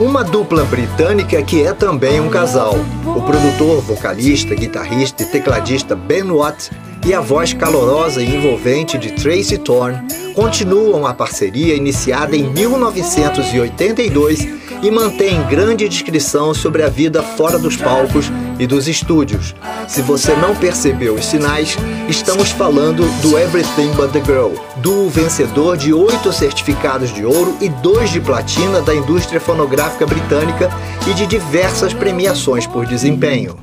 Uma dupla britânica que é também um casal. O produtor, vocalista, guitarrista e tecladista Ben Watt e a voz calorosa e envolvente de Tracy Thorn continuam a parceria iniciada em 1982 e mantém grande descrição sobre a vida fora dos palcos e dos estúdios. Se você não percebeu os sinais, estamos falando do Everything But The Girl, do vencedor de oito certificados de ouro e dois de platina da indústria fonográfica britânica e de diversas premiações por desempenho.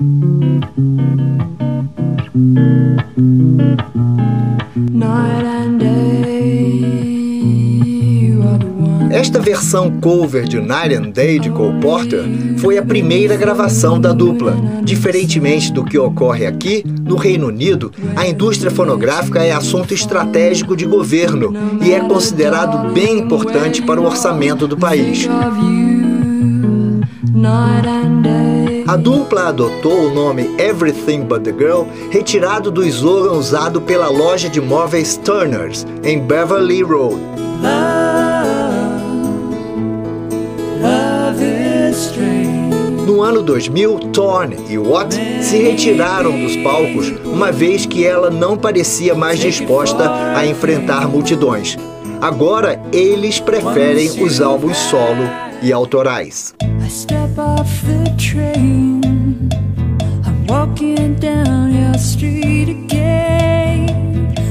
Esta versão cover de Night and Day de Cole Porter foi a primeira gravação da dupla. Diferentemente do que ocorre aqui, no Reino Unido, a indústria fonográfica é assunto estratégico de governo e é considerado bem importante para o orçamento do país. A dupla adotou o nome Everything But The Girl, retirado do slogan usado pela loja de móveis Turners, em Beverly Road. No ano 2000, Thorne e Watt se retiraram dos palcos, uma vez que ela não parecia mais disposta a enfrentar multidões. Agora, eles preferem os álbuns solo e autorais.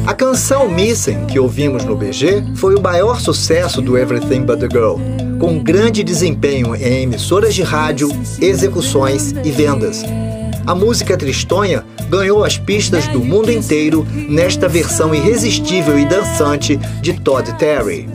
A canção Missing, que ouvimos no BG, foi o maior sucesso do Everything But The Girl com grande desempenho em emissoras de rádio, execuções e vendas. A música Tristonha ganhou as pistas do mundo inteiro nesta versão irresistível e dançante de Todd Terry.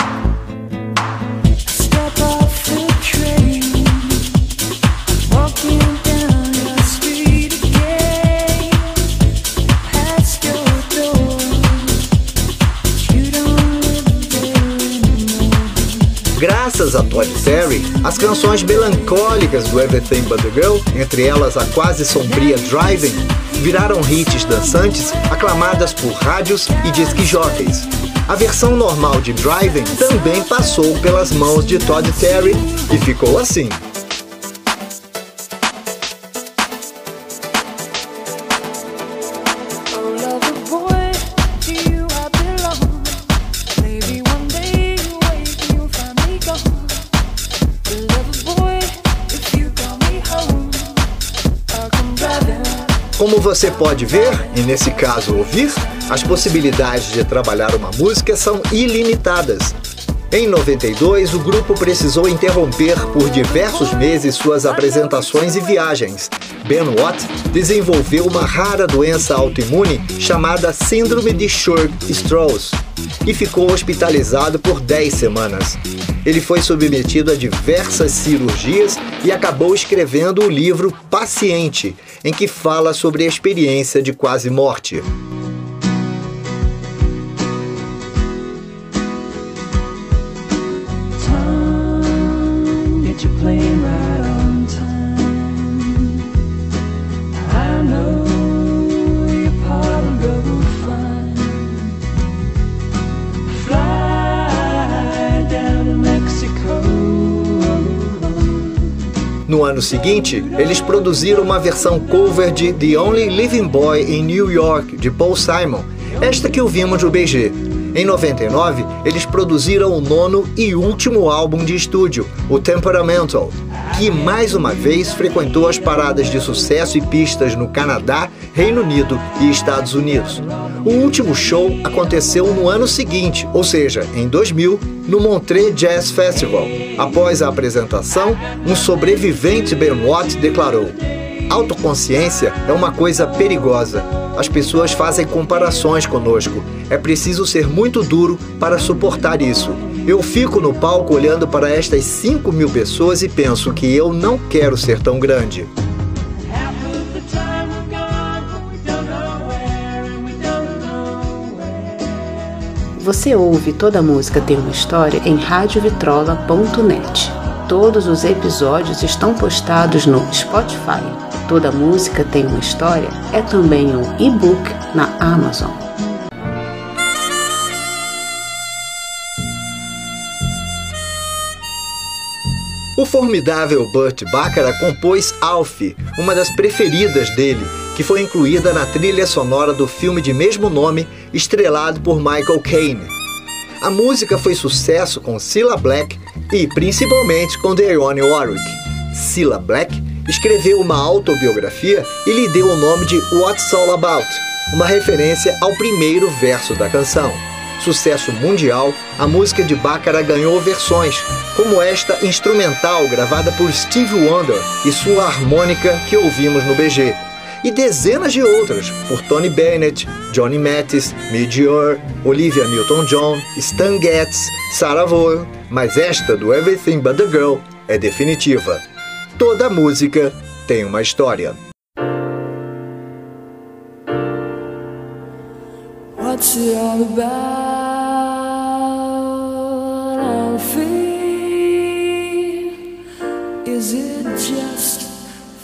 A Todd Terry, as canções melancólicas do Everything But The Girl, entre elas a quase sombria Driving, viraram hits dançantes aclamadas por rádios e disc jockeys. A versão normal de Driving também passou pelas mãos de Todd Terry e ficou assim. Você pode ver, e nesse caso ouvir, as possibilidades de trabalhar uma música são ilimitadas. Em 92, o grupo precisou interromper por diversos meses suas apresentações e viagens. Ben Watt desenvolveu uma rara doença autoimune chamada Síndrome de Churg-Strauss e ficou hospitalizado por 10 semanas. Ele foi submetido a diversas cirurgias e acabou escrevendo o livro Paciente, em que fala sobre a experiência de quase morte. No ano seguinte, eles produziram uma versão cover de The Only Living Boy in New York, de Paul Simon, esta que ouvimos no BG. Em 99, eles produziram o nono e último álbum de estúdio, o Temperamental, que mais uma vez frequentou as paradas de sucesso e pistas no Canadá, Reino Unido e Estados Unidos. O último show aconteceu no ano seguinte, ou seja, em 2000, no Montreux Jazz Festival. Após a apresentação, um sobrevivente Ben Watt declarou: Autoconsciência é uma coisa perigosa. As pessoas fazem comparações conosco. É preciso ser muito duro para suportar isso. Eu fico no palco olhando para estas 5 mil pessoas e penso que eu não quero ser tão grande. Você ouve toda música tem uma história em radiovitrola.net. Todos os episódios estão postados no Spotify. Toda música tem uma história é também um e-book na Amazon. O formidável Burt Bacharach compôs Alfie, uma das preferidas dele, que foi incluída na trilha sonora do filme de mesmo nome, estrelado por Michael Caine. A música foi sucesso com Cilla Black e principalmente com Dionne Warwick. Cilla Black escreveu uma autobiografia e lhe deu o nome de What's All About, uma referência ao primeiro verso da canção. Sucesso mundial, a música de Baccarat ganhou versões, como esta instrumental gravada por Steve Wonder e sua harmônica que ouvimos no BG, e dezenas de outras por Tony Bennett, Johnny Mathis, Midge Olivia Newton-John, Stan Getz, Sarah Vaughan, mas esta do Everything But The Girl é definitiva. Toda música tem uma história. What's it all about, Is it just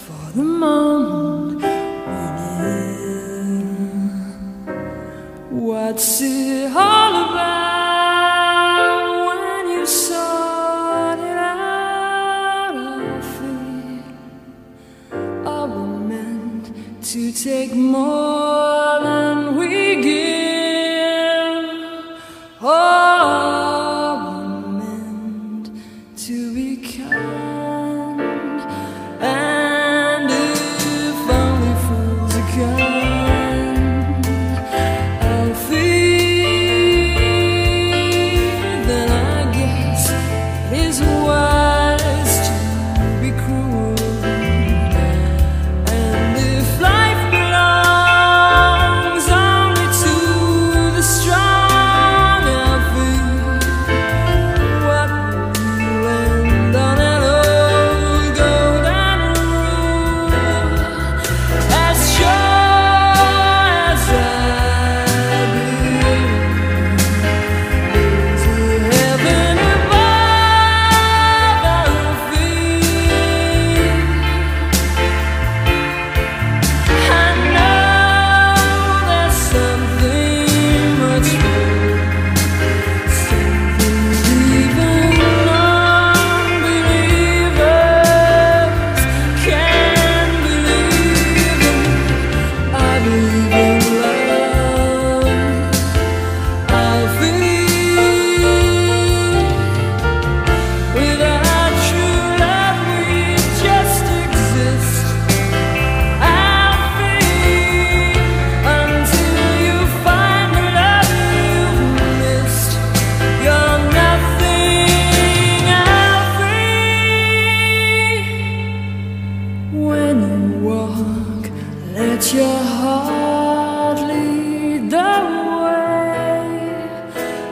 for the moment we're in? What's it